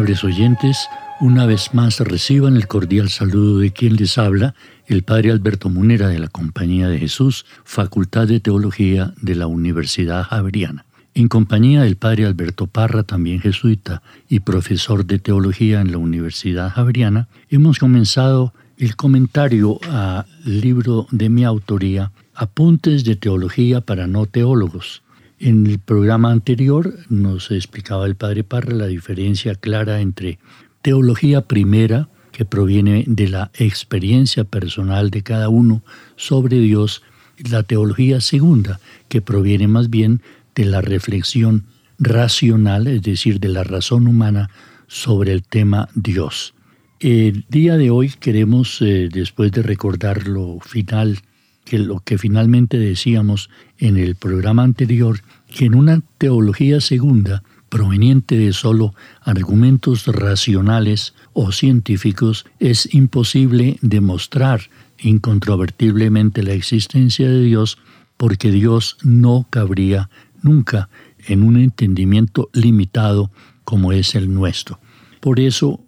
Amables oyentes, una vez más reciban el cordial saludo de quien les habla, el Padre Alberto Munera de la Compañía de Jesús, Facultad de Teología de la Universidad Javeriana. En compañía del Padre Alberto Parra, también jesuita y profesor de Teología en la Universidad Javeriana, hemos comenzado el comentario al libro de mi autoría, Apuntes de Teología para no teólogos, en el programa anterior nos explicaba el padre Parra la diferencia clara entre teología primera, que proviene de la experiencia personal de cada uno sobre Dios, y la teología segunda, que proviene más bien de la reflexión racional, es decir, de la razón humana sobre el tema Dios. El día de hoy queremos, eh, después de recordar lo final que lo que finalmente decíamos en el programa anterior, que en una teología segunda, proveniente de solo argumentos racionales o científicos, es imposible demostrar incontrovertiblemente la existencia de Dios porque Dios no cabría nunca en un entendimiento limitado como es el nuestro. Por eso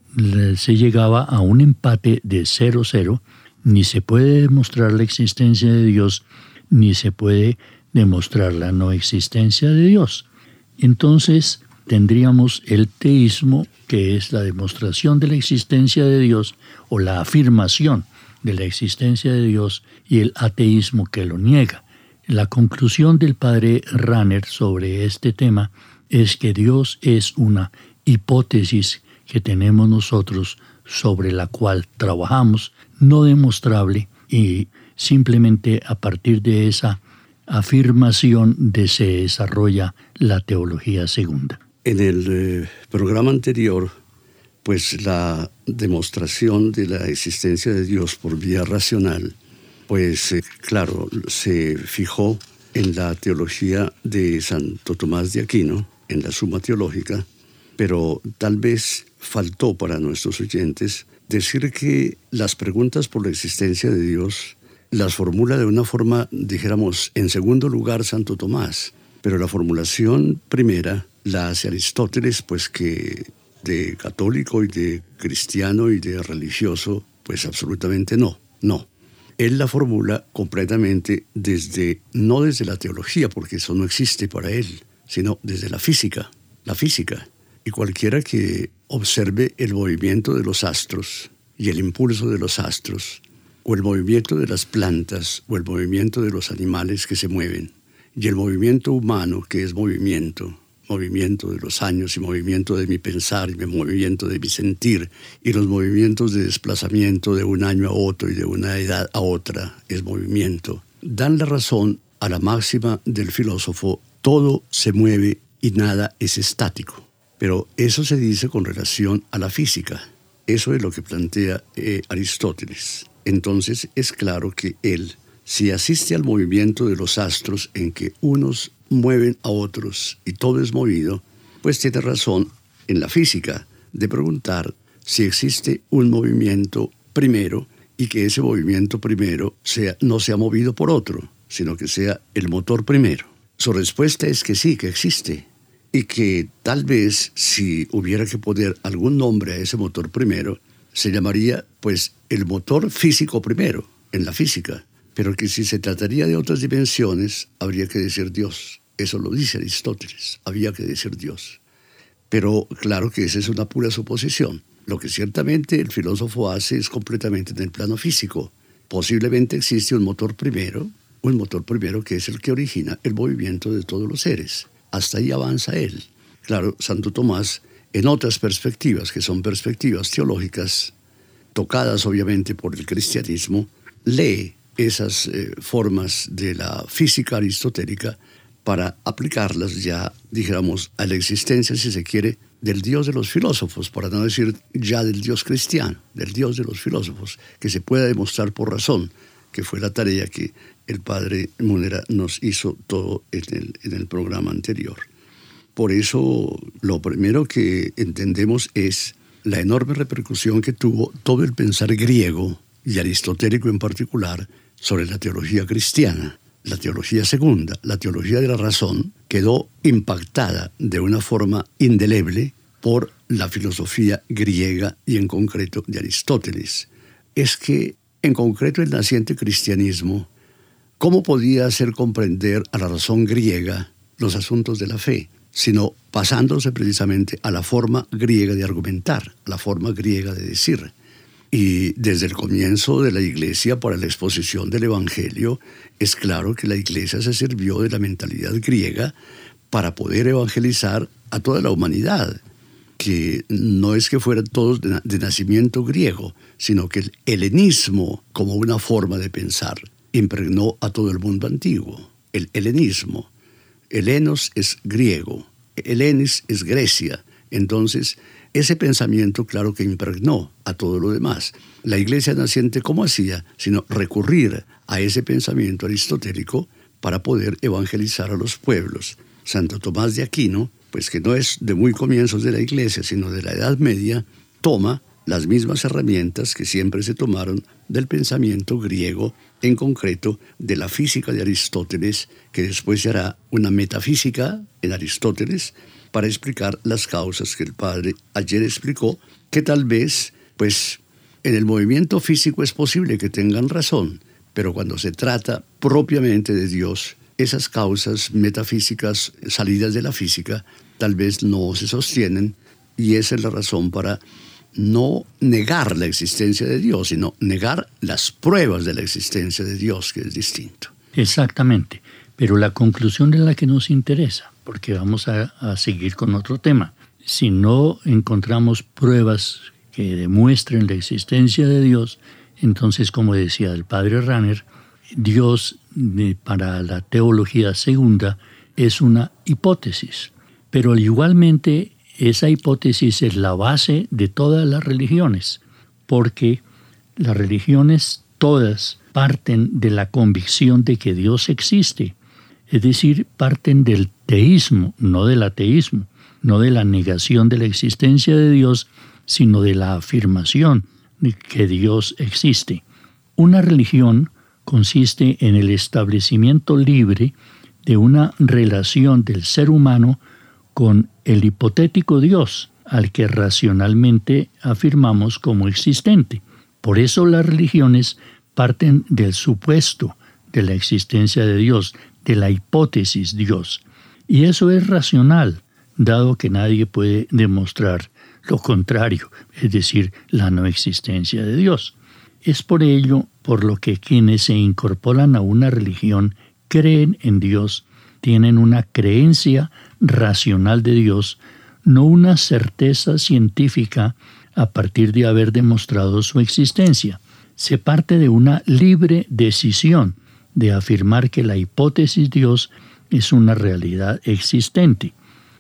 se llegaba a un empate de 0-0 ni se puede demostrar la existencia de Dios, ni se puede demostrar la no existencia de Dios. Entonces tendríamos el teísmo, que es la demostración de la existencia de Dios o la afirmación de la existencia de Dios, y el ateísmo que lo niega. La conclusión del padre Ranner sobre este tema es que Dios es una hipótesis que tenemos nosotros sobre la cual trabajamos no demostrable y simplemente a partir de esa afirmación de se desarrolla la teología segunda. En el eh, programa anterior, pues la demostración de la existencia de Dios por vía racional, pues eh, claro, se fijó en la teología de Santo Tomás de Aquino, en la Suma Teológica, pero tal vez faltó para nuestros oyentes decir que las preguntas por la existencia de Dios las formula de una forma, dijéramos, en segundo lugar Santo Tomás, pero la formulación primera la hace Aristóteles, pues que de católico y de cristiano y de religioso, pues absolutamente no, no. Él la formula completamente desde, no desde la teología, porque eso no existe para él, sino desde la física, la física. Y cualquiera que observe el movimiento de los astros y el impulso de los astros, o el movimiento de las plantas, o el movimiento de los animales que se mueven, y el movimiento humano que es movimiento, movimiento de los años y movimiento de mi pensar y movimiento de mi sentir, y los movimientos de desplazamiento de un año a otro y de una edad a otra es movimiento, dan la razón a la máxima del filósofo, todo se mueve y nada es estático. Pero eso se dice con relación a la física. Eso es lo que plantea eh, Aristóteles. Entonces es claro que él, si asiste al movimiento de los astros en que unos mueven a otros y todo es movido, pues tiene razón en la física de preguntar si existe un movimiento primero y que ese movimiento primero no sea movido por otro, sino que sea el motor primero. Su respuesta es que sí, que existe, y que tal vez si hubiera que poner algún nombre a ese motor primero, se llamaría pues el motor físico primero, en la física, pero que si se trataría de otras dimensiones, habría que decir Dios. Eso lo dice Aristóteles, había que decir Dios. Pero claro que esa es una pura suposición. Lo que ciertamente el filósofo hace es completamente en el plano físico. Posiblemente existe un motor primero, un motor primero que es el que origina el movimiento de todos los seres. Hasta ahí avanza él. Claro, Santo Tomás, en otras perspectivas, que son perspectivas teológicas, tocadas obviamente por el cristianismo, lee esas eh, formas de la física aristotélica para aplicarlas ya, dijéramos, a la existencia, si se quiere, del Dios de los filósofos, para no decir ya del Dios cristiano, del Dios de los filósofos, que se pueda demostrar por razón, que fue la tarea que el padre Munera nos hizo todo en el, en el programa anterior. Por eso, lo primero que entendemos es la enorme repercusión que tuvo todo el pensar griego y aristotélico en particular sobre la teología cristiana. La teología segunda, la teología de la razón, quedó impactada de una forma indeleble por la filosofía griega y en concreto de Aristóteles. Es que en concreto el naciente cristianismo, ¿cómo podía hacer comprender a la razón griega los asuntos de la fe? sino pasándose precisamente a la forma griega de argumentar, la forma griega de decir. Y desde el comienzo de la iglesia para la exposición del Evangelio, es claro que la iglesia se sirvió de la mentalidad griega para poder evangelizar a toda la humanidad, que no es que fueran todos de, nacimiento griego, sino que el helenismo como una forma de pensar impregnó a todo el mundo antiguo. El helenismo. Helenos es griego, Helenis es Grecia. Entonces, ese pensamiento, claro que impregnó a todo lo demás. La iglesia naciente, ¿cómo hacía? Sino recurrir a ese pensamiento aristotélico para poder evangelizar a los pueblos. Santo Tomás de Aquino, pues que no es de muy comienzos de la iglesia, sino de la Edad Media, toma las mismas herramientas que siempre se tomaron del pensamiento griego, en concreto de la física de Aristóteles, que después se hará una metafísica en Aristóteles, para explicar las causas que el padre ayer explicó, que tal vez, pues, en el movimiento físico es posible que tengan razón, pero cuando se trata propiamente de Dios, esas causas metafísicas salidas de la física tal vez no se sostienen y esa es la razón para no negar la existencia de Dios, sino negar las pruebas de la existencia de Dios, que es distinto. Exactamente, pero la conclusión es la que nos interesa porque vamos a, seguir con otro tema. Si no encontramos pruebas que demuestren la existencia de Dios, entonces, como decía el padre Ranner, Dios para la teología segunda es una hipótesis, pero igualmente esa hipótesis es la base de todas las religiones, porque las religiones todas parten de la convicción de que Dios existe es decir, parten del teísmo, no del ateísmo, no de la negación de la existencia de Dios, sino de la afirmación de que Dios existe. Una religión consiste en el establecimiento libre de una relación del ser humano con el hipotético Dios al que racionalmente afirmamos como existente. Por eso las religiones parten del supuesto de la existencia de Dios, de la hipótesis Dios. Y eso es racional, dado que nadie puede demostrar lo contrario, es decir, la no existencia de Dios. Es por ello por lo que quienes se incorporan a una religión creen en Dios, tienen una creencia racional de Dios, no una certeza científica a partir de haber demostrado su existencia. Se parte de una libre decisión de afirmar que la hipótesis Dios es una realidad existente.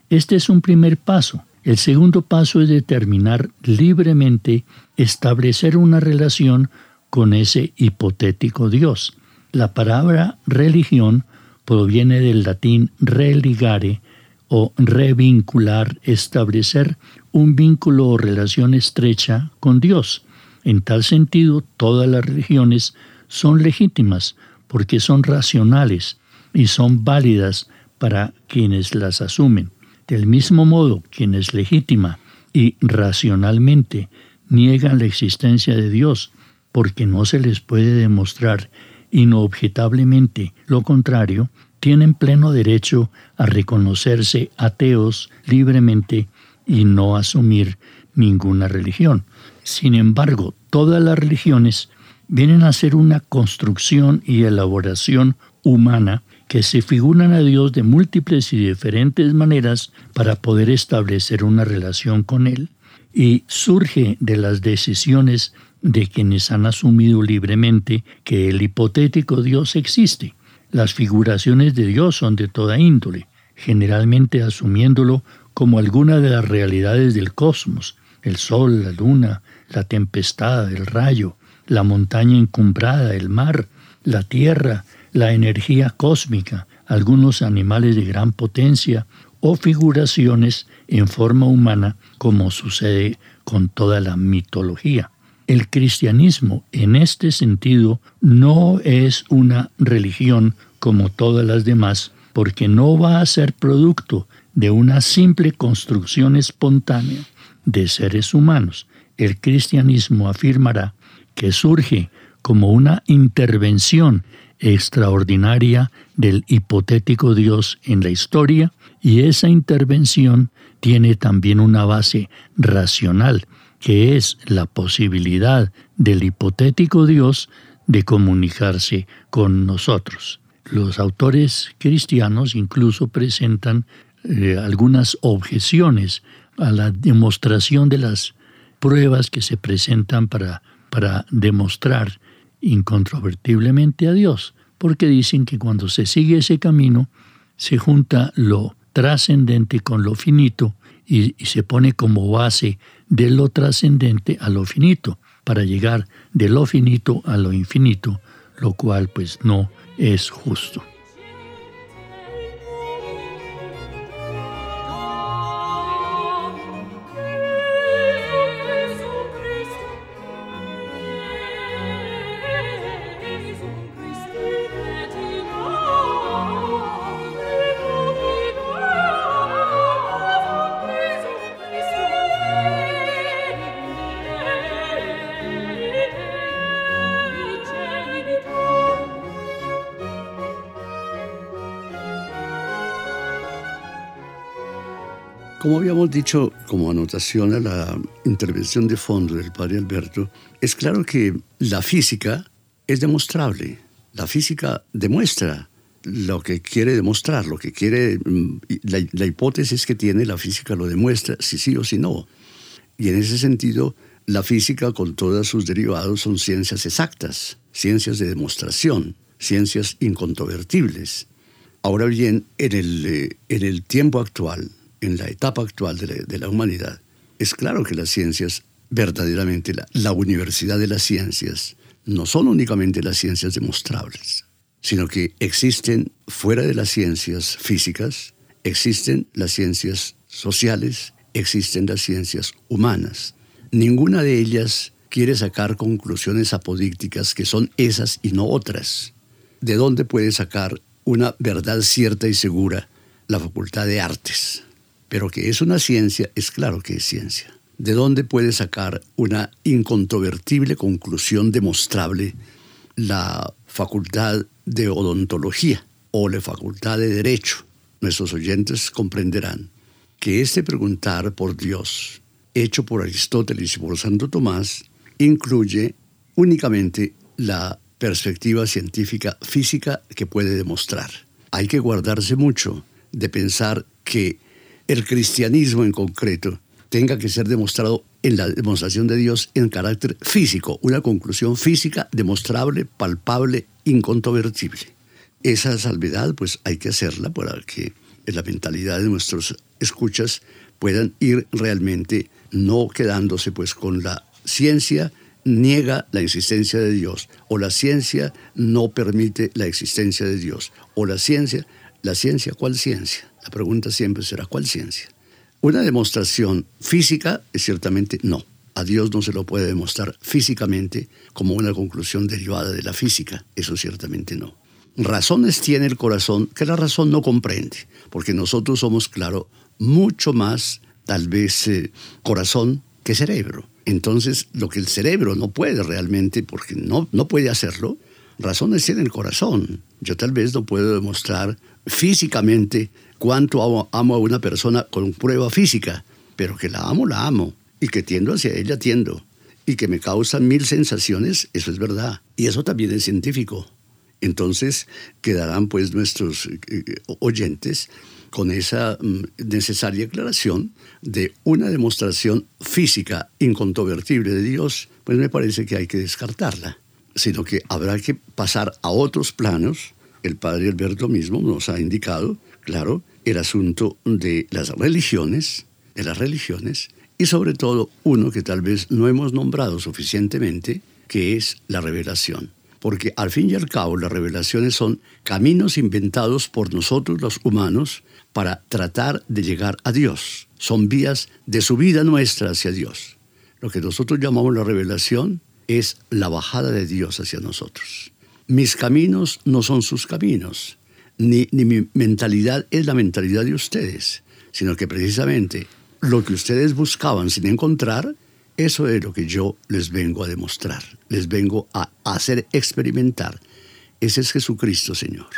Este es un primer paso. El segundo paso es determinar libremente establecer una relación con ese hipotético Dios. La palabra religión proviene del latín religare o revincular, establecer un vínculo o relación estrecha con Dios. En tal sentido, todas las religiones son legítimas porque son racionales y son válidas para quienes las asumen. Del mismo modo, quienes legítima y racionalmente niegan la existencia de Dios porque no se les puede demostrar inobjetablemente lo contrario, tienen pleno derecho a reconocerse ateos libremente y no asumir ninguna religión. Sin embargo, todas las religiones vienen a ser una construcción y elaboración humana que se figuran a Dios de múltiples y diferentes maneras para poder establecer una relación con Él y surge de las decisiones de quienes han asumido libremente que el hipotético Dios existe. Las figuraciones de Dios son de toda índole, generalmente asumiéndolo como alguna de las realidades del cosmos, el sol, la luna, la tempestad, el rayo, la montaña encumbrada, el mar, la tierra, la energía cósmica, algunos animales de gran potencia o figuraciones en forma humana como sucede con toda la mitología. El cristianismo en este sentido no es una religión como todas las demás porque no va a ser producto de una simple construcción espontánea de seres humanos. El cristianismo afirmará que surge como una intervención extraordinaria del hipotético Dios en la historia y esa intervención tiene también una base racional, que es la posibilidad del hipotético Dios de comunicarse con nosotros. Los autores cristianos incluso presentan eh, algunas objeciones a la demostración de las pruebas que se presentan para, para demostrar incontrovertiblemente a Dios, porque dicen que cuando se sigue ese camino se junta lo trascendente con lo finito y, se pone como base de lo trascendente a lo finito, para llegar de lo finito a lo infinito, lo cual pues no es justo. Como habíamos dicho como anotación a la intervención de fondo del padre Alberto, es claro que la física es demostrable. La física demuestra lo que quiere demostrar, lo que quiere, mm, la, hipótesis que tiene la física lo demuestra, si sí o si no. Y en ese sentido, la física con todos sus derivados son ciencias exactas, ciencias de demostración, ciencias incontrovertibles. Ahora bien, en el, eh, en el tiempo actual, en la etapa actual de la, humanidad, es claro que las ciencias, verdaderamente la, la universidad de las ciencias, no son únicamente las ciencias demostrables, sino que existen fuera de las ciencias físicas, existen las ciencias sociales, existen las ciencias humanas. Ninguna de ellas quiere sacar conclusiones apodícticas que son esas y no otras. ¿De dónde puede sacar una verdad cierta y segura la Facultad de Artes? Pero que es una ciencia, es claro que es ciencia. ¿De dónde puede sacar una incontrovertible conclusión demostrable la facultad de odontología o la facultad de derecho? Nuestros oyentes comprenderán que este preguntar por Dios, hecho por Aristóteles y por Santo Tomás, incluye únicamente la perspectiva científica física que puede demostrar. Hay que guardarse mucho de pensar que el cristianismo en concreto tenga que ser demostrado en la demostración de Dios en carácter físico, una conclusión física demostrable, palpable, incontrovertible. Esa salvedad pues hay que hacerla para que la mentalidad de nuestros escuchas puedan ir realmente no quedándose pues con la ciencia niega la existencia de Dios o la ciencia no permite la existencia de Dios o la ciencia, la ciencia, ¿cuál ciencia? La pregunta siempre será, ¿cuál ciencia? Una demostración física es ciertamente no. A Dios no se lo puede demostrar físicamente como una conclusión derivada de la física. Eso ciertamente no. Razones tiene el corazón que la razón no comprende, porque nosotros somos, claro, mucho más, tal vez, eh, corazón que cerebro. Entonces, lo que el cerebro no puede realmente, porque no, no puede hacerlo, razones tiene el corazón. Yo tal vez no puedo demostrar físicamente cuánto amo, amo, a una persona con prueba física, pero que la amo, la amo, y que tiendo hacia ella, tiendo, y que me causa mil sensaciones, eso es verdad. Y eso también es científico. Entonces quedarán pues nuestros eh, eh, oyentes con esa mm, necesaria aclaración de una demostración física incontrovertible de Dios, pues me parece que hay que descartarla, sino que habrá que pasar a otros planos. El padre Alberto mismo nos ha indicado, claro, el asunto de las religiones, de las religiones, y sobre todo uno que tal vez no hemos nombrado suficientemente, que es la revelación porque al fin y al cabo las revelaciones son caminos inventados por nosotros los humanos para tratar de llegar a Dios. Son vías de subida nuestra hacia Dios. Lo que nosotros llamamos la revelación es la bajada de Dios hacia nosotros. Mis caminos no son sus caminos, ni, ni mi mentalidad es la mentalidad de ustedes, sino que precisamente lo que ustedes buscaban sin encontrar, eso es lo que yo les vengo a demostrar, les vengo a hacer experimentar. Ese es Jesucristo, Señor.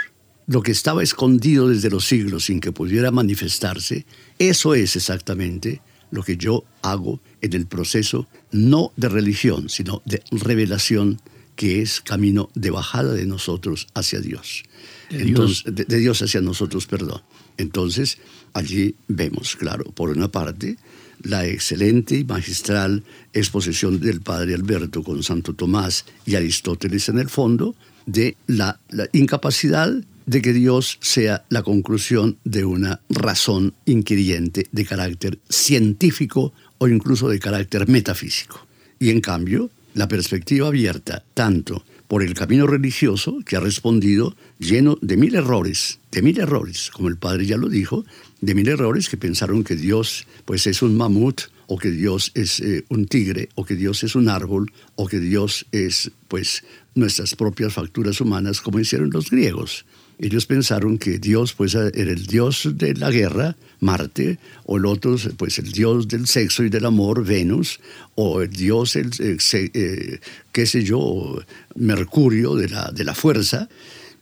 Lo que estaba escondido desde los siglos sin que pudiera manifestarse, eso es exactamente lo que yo hago en el proceso no de religión, sino de revelación, que es camino de bajada de nosotros hacia Dios. De Dios. de Dios hacia nosotros, perdón. Entonces, allí vemos, claro, por una parte, la excelente y magistral exposición del padre Alberto con Santo Tomás y Aristóteles en el fondo de la, incapacidad de que Dios sea la conclusión de una razón inquiriente de carácter científico o incluso de carácter metafísico. Y en cambio, la perspectiva abierta tanto por el camino religioso que ha respondido lleno de mil errores, de mil errores, como el padre ya lo dijo, de mil errores que pensaron que Dios pues es un mamut o que Dios es eh, un tigre o que Dios es un árbol o que Dios es pues nuestras propias facturas humanas como hicieron los griegos. Ellos pensaron que Dios pues era el Dios de la guerra, Marte, o el otro pues el Dios del sexo y del amor, Venus, o el Dios, el, eh, qué sé yo, Mercurio de la, de la fuerza,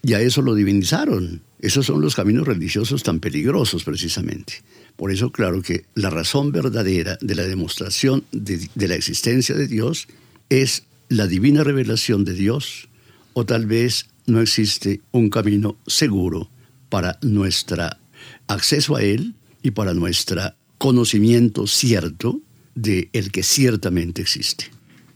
y a eso lo divinizaron. Esos son los caminos religiosos tan peligrosos precisamente. Por eso, claro que la razón verdadera de la demostración de, la existencia de Dios es la divina revelación de Dios, o tal vez no existe un camino seguro para nuestro acceso a Él y para nuestro conocimiento cierto de el que ciertamente existe.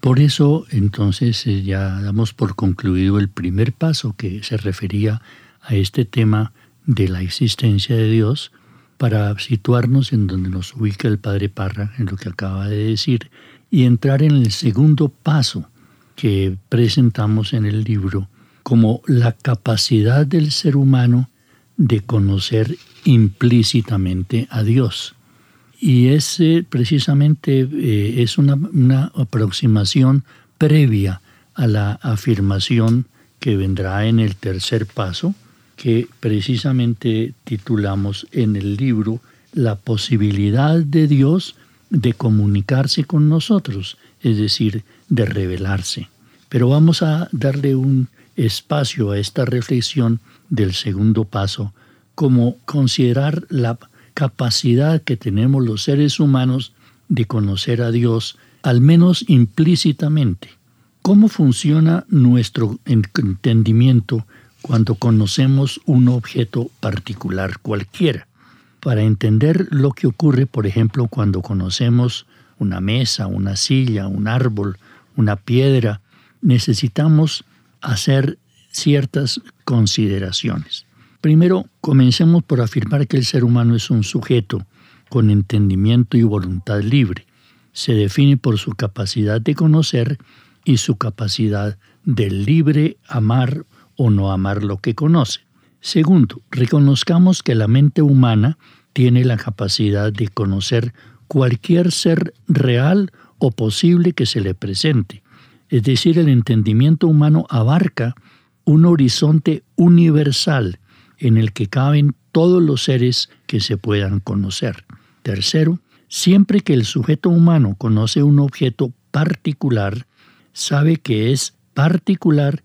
Por eso, entonces, eh, ya damos por concluido el primer paso que se refería a este tema de la existencia de Dios para situarnos en donde nos ubica el Padre Parra, en lo que acaba de decir, y entrar en el segundo paso que presentamos en el libro como la capacidad del ser humano de conocer implícitamente a Dios. Y ese precisamente eh, es una, una aproximación previa a la afirmación que vendrá en el tercer paso, que precisamente titulamos en el libro La posibilidad de Dios de comunicarse con nosotros, es decir, de revelarse. Pero vamos a darle un espacio a esta reflexión del segundo paso como considerar la capacidad que tenemos los seres humanos de conocer a Dios, al menos implícitamente. ¿Cómo funciona nuestro entendimiento cuando conocemos un objeto particular cualquiera. Para entender lo que ocurre, por ejemplo, cuando conocemos una mesa, una silla, un árbol, una piedra, necesitamos hacer ciertas consideraciones. Primero, comencemos por afirmar que el ser humano es un sujeto con entendimiento y voluntad libre. Se define por su capacidad de conocer y su capacidad de libre amar o no amar lo que conoce. Segundo, reconozcamos que la mente humana tiene la capacidad de conocer cualquier ser real o posible que se le presente. Es decir, el entendimiento humano abarca un horizonte universal en el que caben todos los seres que se puedan conocer. Tercero, siempre que el sujeto humano conoce un objeto particular, sabe que es particular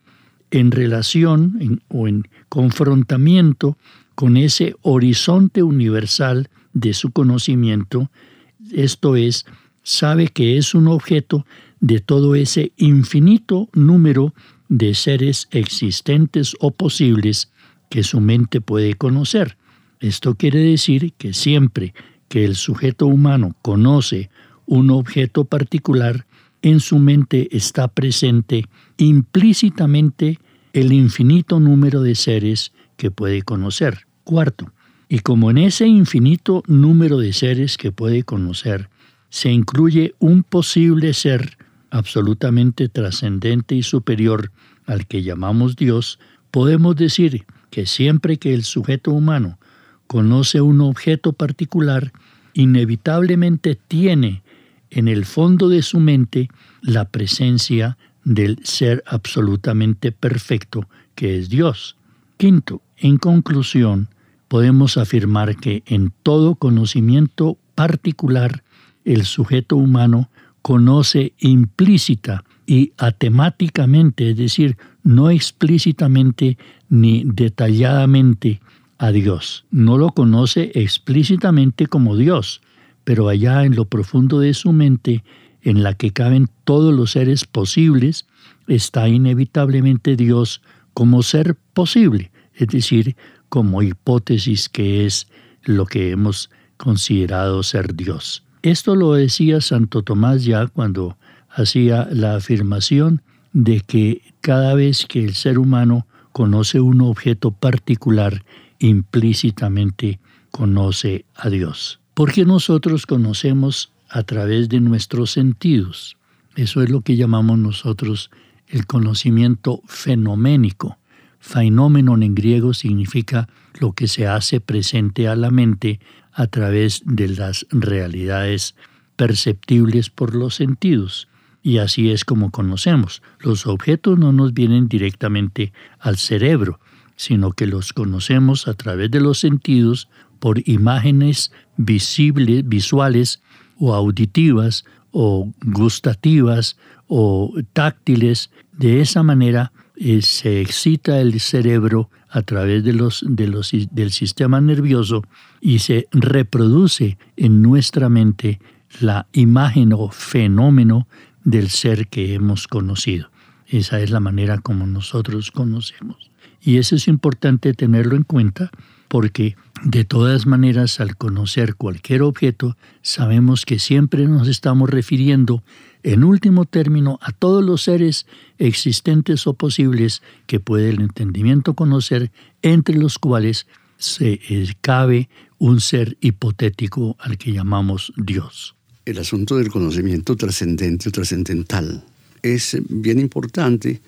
en relación o en confrontamiento con ese horizonte universal de su conocimiento, esto es, sabe que es un objeto de todo ese infinito número de seres existentes o posibles que su mente puede conocer. Esto quiere decir que siempre que el sujeto humano conoce un objeto particular, en su mente está presente implícitamente el infinito número de seres que puede conocer. Cuarto, y como en ese infinito número de seres que puede conocer se incluye un posible ser absolutamente trascendente y superior al que llamamos Dios, podemos decir que siempre que el sujeto humano conoce un objeto particular, inevitablemente tiene en el fondo de su mente la presencia del ser absolutamente perfecto que es Dios. Quinto, en conclusión, podemos afirmar que en todo conocimiento particular el sujeto humano conoce implícita y atemáticamente, es decir, no explícitamente ni detalladamente a Dios. No lo conoce explícitamente como Dios, pero allá en lo profundo de su mente, en la que caben todos los seres posibles, está inevitablemente Dios como ser posible, es decir, como hipótesis que es lo que hemos considerado ser Dios. Esto lo decía Santo Tomás ya cuando hacía la afirmación de que cada vez que el ser humano conoce un objeto particular, implícitamente conoce a Dios. Porque nosotros conocemos a través de nuestros sentidos. Eso es lo que llamamos nosotros el conocimiento fenoménico. Phenomenon en griego significa lo que se hace presente a la mente a través de las realidades perceptibles por los sentidos. Y así es como conocemos. Los objetos no nos vienen directamente al cerebro, sino que los conocemos a través de los sentidos por imágenes visibles, visuales o auditivas o gustativas o táctiles. De esa manera eh, se excita el cerebro a través de los, de los, del sistema nervioso y se reproduce en nuestra mente la imagen o fenómeno del ser que hemos conocido. Esa es la manera como nosotros conocemos. Y eso es importante tenerlo en cuenta porque de todas maneras al conocer cualquier objeto sabemos que siempre nos estamos refiriendo en último término a todos los seres existentes o posibles que puede el entendimiento conocer, entre los cuales se eh, cabe un ser hipotético al que llamamos Dios. El asunto del conocimiento trascendente o trascendental es bien importante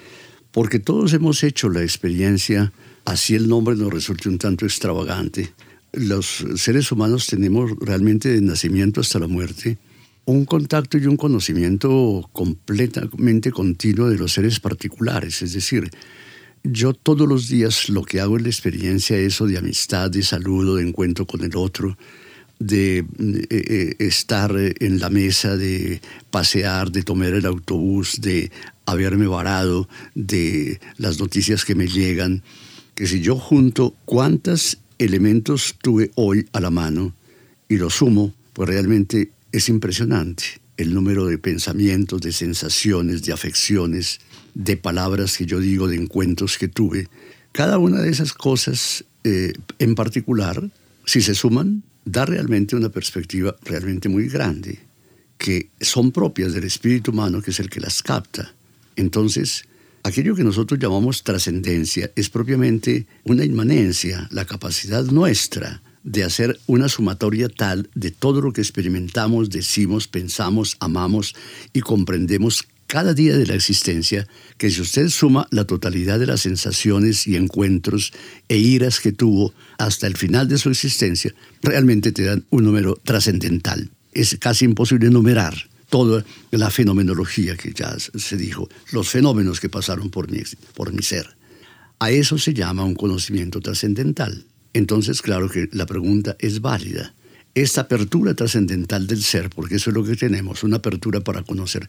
porque todos hemos hecho la experiencia, así el nombre nos resulte un tanto extravagante. Los seres humanos tenemos realmente de nacimiento hasta la muerte un contacto y un conocimiento completamente continuo de los seres particulares. Es decir, yo todos los días lo que hago es la experiencia eso de amistad, de saludo, de encuentro con el otro, de eh, eh, estar en la mesa, de pasear, de tomar el autobús, de haberme varado, de las noticias que me llegan, que si yo junto cuántos elementos tuve hoy a la mano y lo sumo, pues realmente es impresionante el número de pensamientos, de sensaciones, de afecciones, de palabras que yo digo, de encuentros que tuve. Cada una de esas cosas eh, en particular, si se suman, da realmente una perspectiva realmente muy grande, que son propias del espíritu humano, que es el que las capta. Entonces, aquello que nosotros llamamos trascendencia es propiamente una inmanencia, la capacidad nuestra de hacer una sumatoria tal de todo lo que experimentamos, decimos, pensamos, amamos y comprendemos cada día de la existencia, que si usted suma la totalidad de las sensaciones y encuentros e iras que tuvo hasta el final de su existencia, realmente te dan un número trascendental. Es casi imposible enumerar toda la fenomenología que ya se dijo, los fenómenos que pasaron por mi, por mi ser. A eso se llama un conocimiento trascendental. Entonces, claro que la pregunta es válida. Esta apertura trascendental del ser, porque eso es lo que tenemos, una apertura para conocer,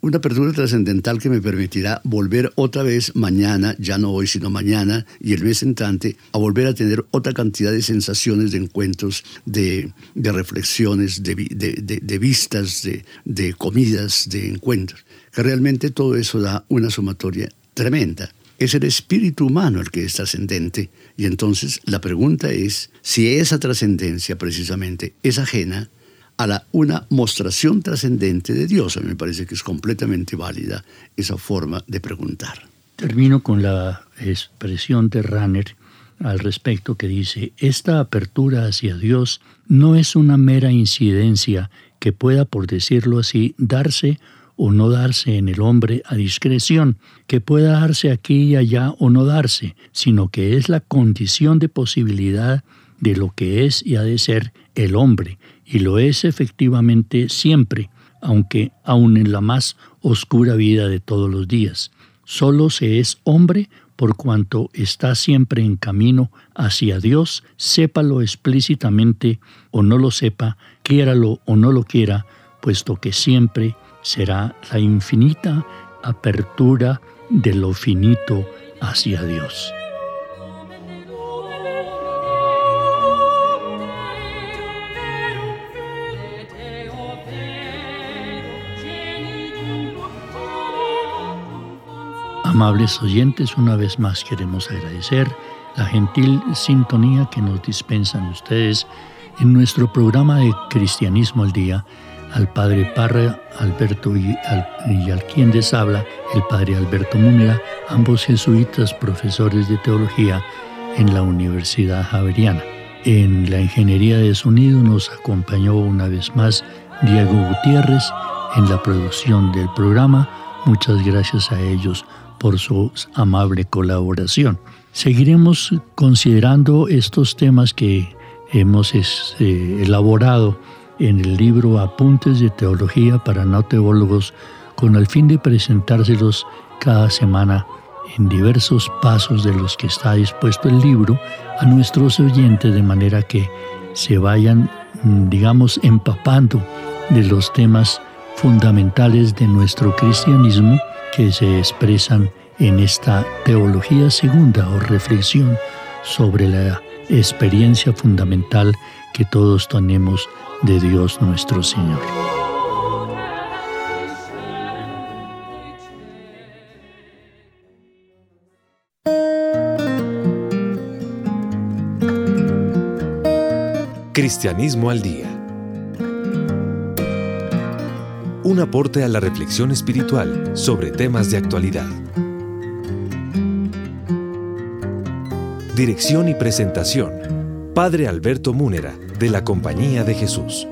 una apertura trascendental que me permitirá volver otra vez mañana, ya no hoy, sino mañana y el mes entrante, a volver a tener otra cantidad de sensaciones, de encuentros, de, reflexiones, de, de vistas, de comidas, de encuentros, que realmente todo eso da una sumatoria tremenda. Es el espíritu humano el que es trascendente y entonces la pregunta es si esa trascendencia precisamente es ajena a la, una mostración trascendente de Dios. A mí me parece que es completamente válida esa forma de preguntar. Termino con la expresión de Ranner al respecto que dice, esta apertura hacia Dios no es una mera incidencia que pueda, por decirlo así, darse o no darse en el hombre a discreción, que pueda darse aquí y allá o no darse, sino que es la condición de posibilidad de lo que es y ha de ser el hombre, y lo es efectivamente siempre, aunque aun en la más oscura vida de todos los días. Solo se es hombre por cuanto está siempre en camino hacia Dios, sépalo explícitamente o no lo sepa, quiéralo o no lo quiera, puesto que siempre será la infinita apertura de lo finito hacia Dios. Amables oyentes, una vez más queremos agradecer la gentil sintonía que nos dispensan ustedes en nuestro programa de Cristianismo al Día al padre Parra Alberto y al, quien les habla, el padre Alberto Múnera, ambos jesuitas profesores de teología en la Universidad Javeriana. En la ingeniería de sonido nos acompañó una vez más Diego Gutiérrez en la producción del programa. Muchas gracias a ellos por su amable colaboración. Seguiremos considerando estos temas que hemos eh, elaborado en el libro Apuntes de Teología para no teólogos con el fin de presentárselos cada semana en diversos pasos de los que está dispuesto el libro a nuestros oyentes de manera que se vayan, mm, digamos, empapando de los temas fundamentales de nuestro cristianismo que se expresan en esta teología segunda o reflexión sobre la experiencia fundamental que todos tenemos de Dios nuestro Señor. Cristianismo al Día. Un aporte a la reflexión espiritual sobre temas de actualidad. Dirección y presentación. Padre Alberto Múnera, de la Compañía de Jesús.